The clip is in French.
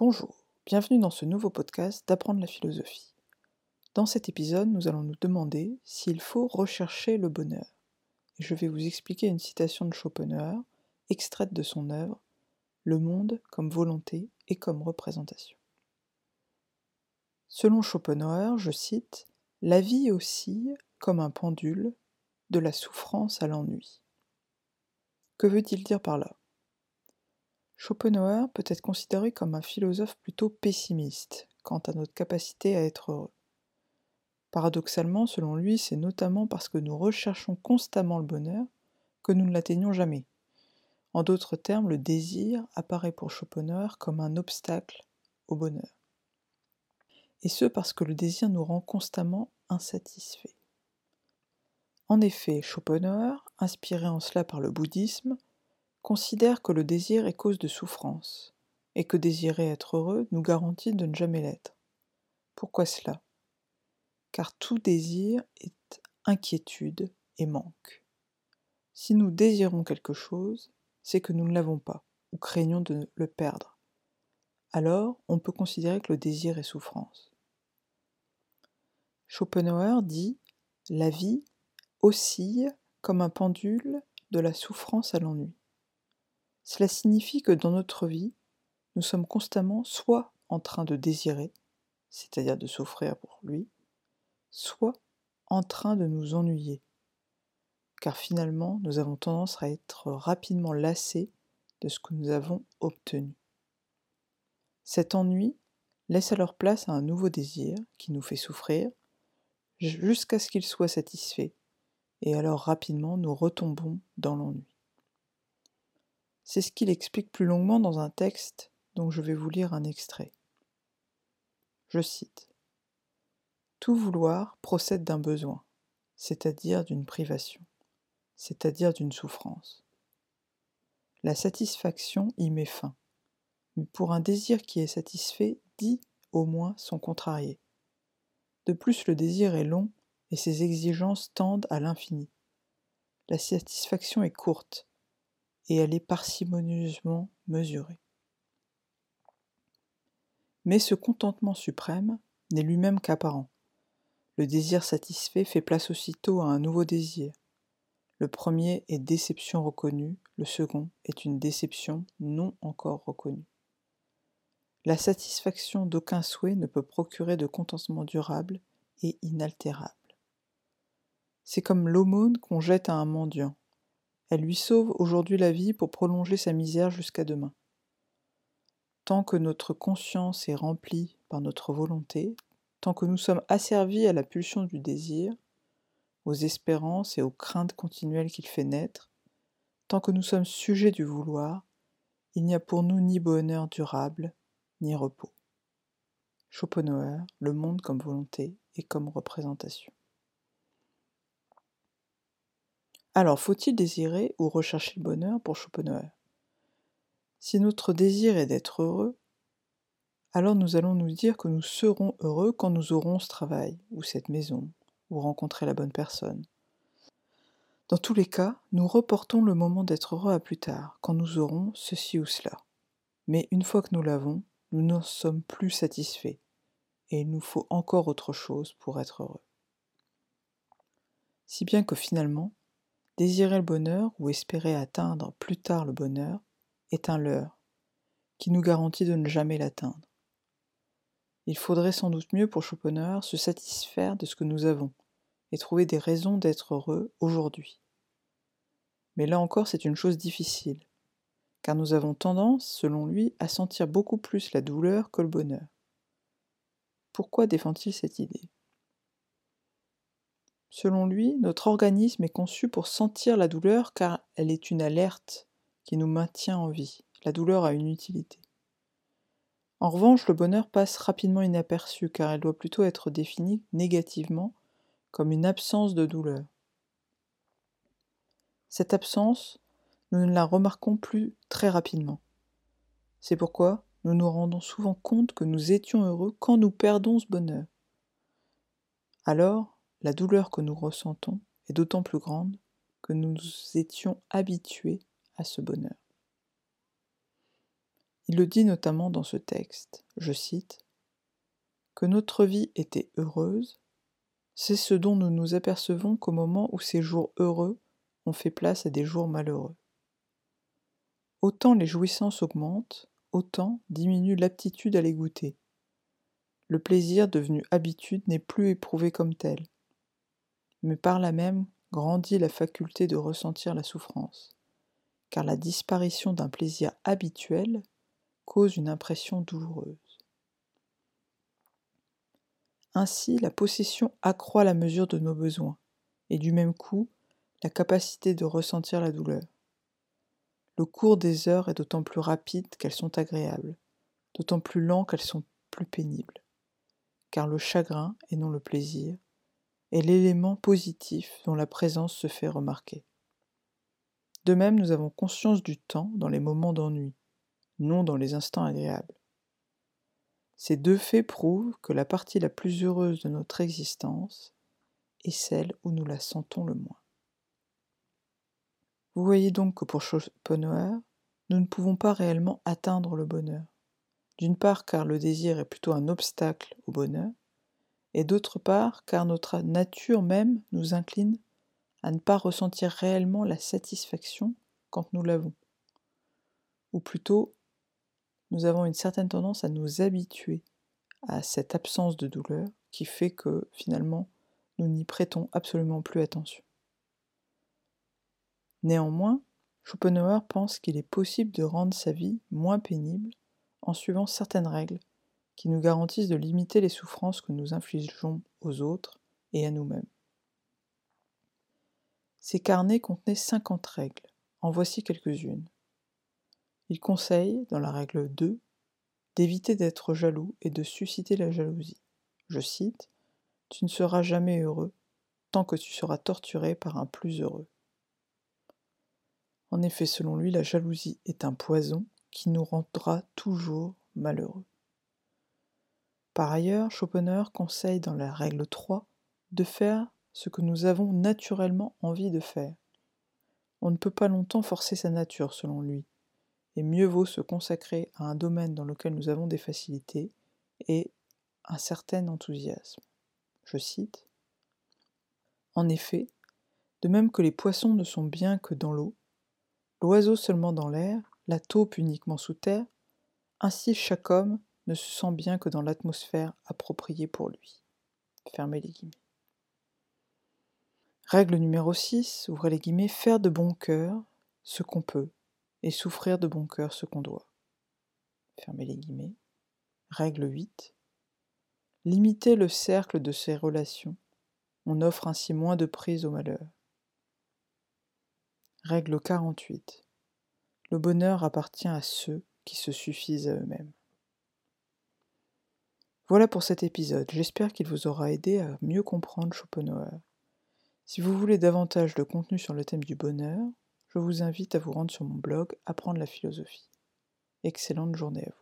Bonjour, bienvenue dans ce nouveau podcast d'apprendre la philosophie. Dans cet épisode, nous allons nous demander s'il faut rechercher le bonheur. Et je vais vous expliquer une citation de Schopenhauer, extraite de son œuvre Le monde comme volonté et comme représentation. Selon Schopenhauer, je cite, La vie oscille comme un pendule de la souffrance à l'ennui. Que veut-il dire par là? Schopenhauer peut être considéré comme un philosophe plutôt pessimiste quant à notre capacité à être heureux. Paradoxalement, selon lui, c'est notamment parce que nous recherchons constamment le bonheur que nous ne l'atteignons jamais. En d'autres termes, le désir apparaît pour Schopenhauer comme un obstacle au bonheur. Et ce parce que le désir nous rend constamment insatisfaits. En effet, Schopenhauer, inspiré en cela par le bouddhisme, considère que le désir est cause de souffrance, et que désirer être heureux nous garantit de ne jamais l'être. Pourquoi cela? Car tout désir est inquiétude et manque. Si nous désirons quelque chose, c'est que nous ne l'avons pas, ou craignons de le perdre. Alors, on peut considérer que le désir est souffrance. Schopenhauer dit La vie oscille comme un pendule de la souffrance à l'ennui. Cela signifie que dans notre vie, nous sommes constamment soit en train de désirer, c'est-à-dire de souffrir pour lui, soit en train de nous ennuyer, car finalement nous avons tendance à être rapidement lassés de ce que nous avons obtenu. Cet ennui laisse alors place à un nouveau désir qui nous fait souffrir jusqu'à ce qu'il soit satisfait, et alors rapidement nous retombons dans l'ennui. C'est ce qu'il explique plus longuement dans un texte dont je vais vous lire un extrait. Je cite. Tout vouloir procède d'un besoin, c'est-à-dire d'une privation, c'est-à-dire d'une souffrance. La satisfaction y met fin, mais pour un désir qui est satisfait, dix au moins sont contrariés. De plus, le désir est long et ses exigences tendent à l'infini. La satisfaction est courte, et elle est parcimonieusement mesurée. Mais ce contentement suprême n'est lui-même qu'apparent. Le désir satisfait fait place aussitôt à un nouveau désir. Le premier est déception reconnue, le second est une déception non encore reconnue. La satisfaction d'aucun souhait ne peut procurer de contentement durable et inaltérable. C'est comme l'aumône qu'on jette à un mendiant. Elle lui sauve aujourd'hui la vie pour prolonger sa misère jusqu'à demain. Tant que notre conscience est remplie par notre volonté, tant que nous sommes asservis à la pulsion du désir, aux espérances et aux craintes continuelles qu'il fait naître, tant que nous sommes sujets du vouloir, il n'y a pour nous ni bonheur durable, ni repos. Schopenhauer, Le monde comme volonté et comme représentation. Alors, faut-il désirer ou rechercher le bonheur pour Schopenhauer Si notre désir est d'être heureux, alors nous allons nous dire que nous serons heureux quand nous aurons ce travail, ou cette maison, ou rencontrer la bonne personne. Dans tous les cas, nous reportons le moment d'être heureux à plus tard, quand nous aurons ceci ou cela. Mais une fois que nous l'avons, nous n'en sommes plus satisfaits, et il nous faut encore autre chose pour être heureux. Si bien que finalement, Désirer le bonheur ou espérer atteindre plus tard le bonheur est un leurre qui nous garantit de ne jamais l'atteindre. Il faudrait sans doute mieux pour Schopenhauer se satisfaire de ce que nous avons et trouver des raisons d'être heureux aujourd'hui. Mais là encore, c'est une chose difficile, car nous avons tendance, selon lui, à sentir beaucoup plus la douleur que le bonheur. Pourquoi défend-il cette idée? Selon lui, notre organisme est conçu pour sentir la douleur car elle est une alerte qui nous maintient en vie. La douleur a une utilité. En revanche, le bonheur passe rapidement inaperçu car elle doit plutôt être définie négativement comme une absence de douleur. Cette absence, nous ne la remarquons plus très rapidement. C'est pourquoi nous nous rendons souvent compte que nous étions heureux quand nous perdons ce bonheur. Alors, la douleur que nous ressentons est d'autant plus grande que nous étions habitués à ce bonheur. Il le dit notamment dans ce texte, je cite, Que notre vie était heureuse, c'est ce dont nous nous apercevons qu'au moment où ces jours heureux ont fait place à des jours malheureux. Autant les jouissances augmentent, autant diminue l'aptitude à les goûter. Le plaisir devenu habitude n'est plus éprouvé comme tel, mais par là même grandit la faculté de ressentir la souffrance, car la disparition d'un plaisir habituel cause une impression douloureuse. Ainsi, la possession accroît la mesure de nos besoins, et du même coup, la capacité de ressentir la douleur. Le cours des heures est d'autant plus rapide qu'elles sont agréables, d'autant plus lent qu'elles sont plus pénibles, car le chagrin, et non le plaisir, est l'élément positif dont la présence se fait remarquer. De même, nous avons conscience du temps dans les moments d'ennui, non dans les instants agréables. Ces deux faits prouvent que la partie la plus heureuse de notre existence est celle où nous la sentons le moins. Vous voyez donc que pour Schopenhauer, nous ne pouvons pas réellement atteindre le bonheur. D'une part car le désir est plutôt un obstacle au bonheur, et d'autre part car notre nature même nous incline à ne pas ressentir réellement la satisfaction quand nous l'avons. Ou plutôt, nous avons une certaine tendance à nous habituer à cette absence de douleur qui fait que finalement nous n'y prêtons absolument plus attention. Néanmoins, Schopenhauer pense qu'il est possible de rendre sa vie moins pénible en suivant certaines règles qui nous garantissent de limiter les souffrances que nous infligeons aux autres et à nous-mêmes. Ces carnets contenaient 50 règles. En voici quelques-unes. Il conseille, dans la règle 2, d'éviter d'être jaloux et de susciter la jalousie. Je cite Tu ne seras jamais heureux tant que tu seras torturé par un plus heureux. En effet, selon lui, la jalousie est un poison qui nous rendra toujours malheureux. Par ailleurs, Schopenhauer conseille dans la règle 3 de faire ce que nous avons naturellement envie de faire. On ne peut pas longtemps forcer sa nature, selon lui, et mieux vaut se consacrer à un domaine dans lequel nous avons des facilités et un certain enthousiasme. Je cite En effet, de même que les poissons ne sont bien que dans l'eau, l'oiseau seulement dans l'air, la taupe uniquement sous terre, ainsi chaque homme ne se sent bien que dans l'atmosphère appropriée pour lui. Fermez les guillemets. Règle numéro 6, ouvrez les guillemets, faire de bon cœur ce qu'on peut et souffrir de bon cœur ce qu'on doit. Fermez les guillemets. Règle 8. Limiter le cercle de ses relations. On offre ainsi moins de prise au malheur. Règle 48. Le bonheur appartient à ceux qui se suffisent à eux-mêmes. Voilà pour cet épisode, j'espère qu'il vous aura aidé à mieux comprendre Schopenhauer. Si vous voulez davantage de contenu sur le thème du bonheur, je vous invite à vous rendre sur mon blog Apprendre la philosophie. Excellente journée à vous.